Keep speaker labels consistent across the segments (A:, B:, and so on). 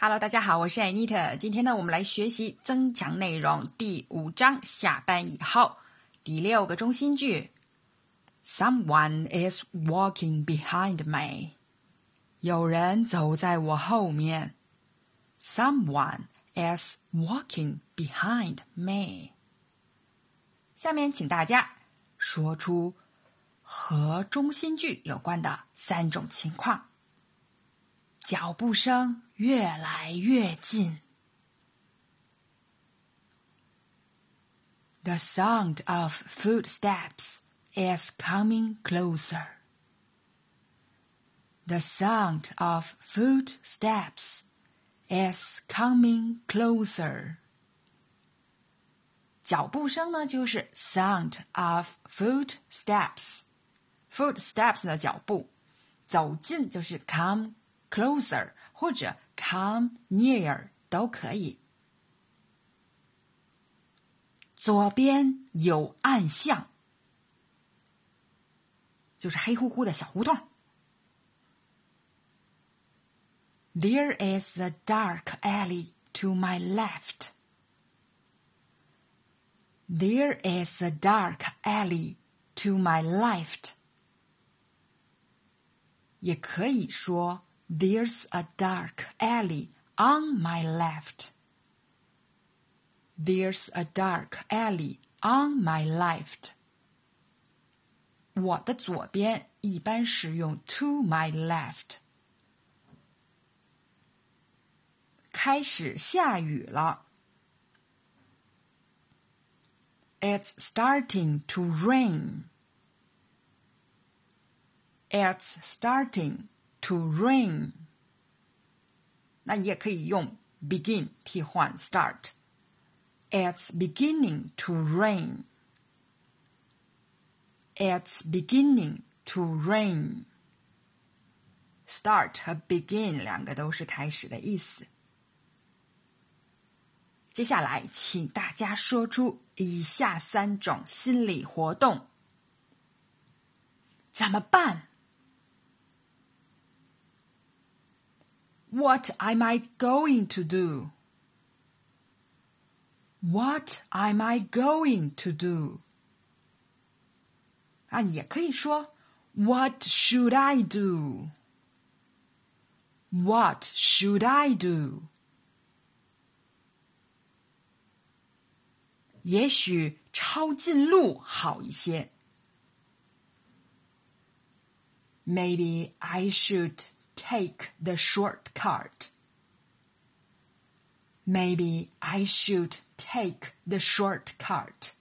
A: Hello，大家好，我是 Anita。今天呢，我们来学习增强内容第五章下班以后第六个中心句。Someone is walking behind me。有人走在我后面。Someone is walking behind me。下面请大家说出和中心句有关的三种情况。脚步声越来越近。The sound of footsteps is coming closer. The sound of footsteps is coming closer. 脚步声呢，就是 sound of footsteps。footsteps 的脚步，走近就是 come closer 或者 come near 都可以。左边有暗巷，就是黑乎乎的小胡同。There is a dark alley to my left. There is a dark alley to my left. 也可以说 There's a dark alley on my left. There's a dark alley on my left. 我的左边一般使用 to my left。开始下雨了。It's starting to rain. It's starting to rain，那也可以用 begin 替换 start。It's beginning to rain. It's beginning to rain. Start 和 begin 两个都是开始的意思。接下来，请大家说出以下三种心理活动。怎么办 ？What am I going to do? What am I going to do? 啊，也可以说 What should I do? What should I do? 也许抄近路好一些。Maybe I should take the shortcut. Maybe I should take the shortcut.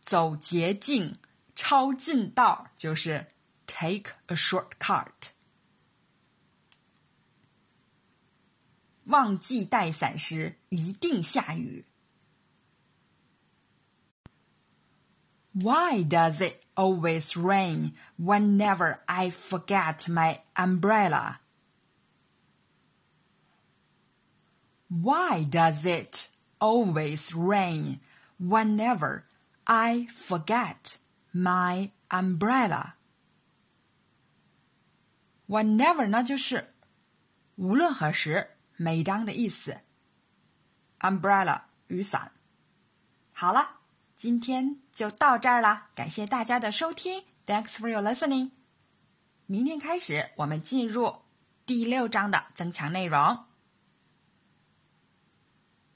A: 走捷径、抄近道就是 take a shortcut。忘记带伞时一定下雨。Why does it always rain whenever I forget my umbrella? Why does it always rain whenever I forget my umbrella? Whenever 呢就是无论何时、每当的意思。Umbrella 雨伞。好了。 今天就到这儿了，感谢大家的收听，Thanks for your listening。明天开始，我们进入第六章的增强内容。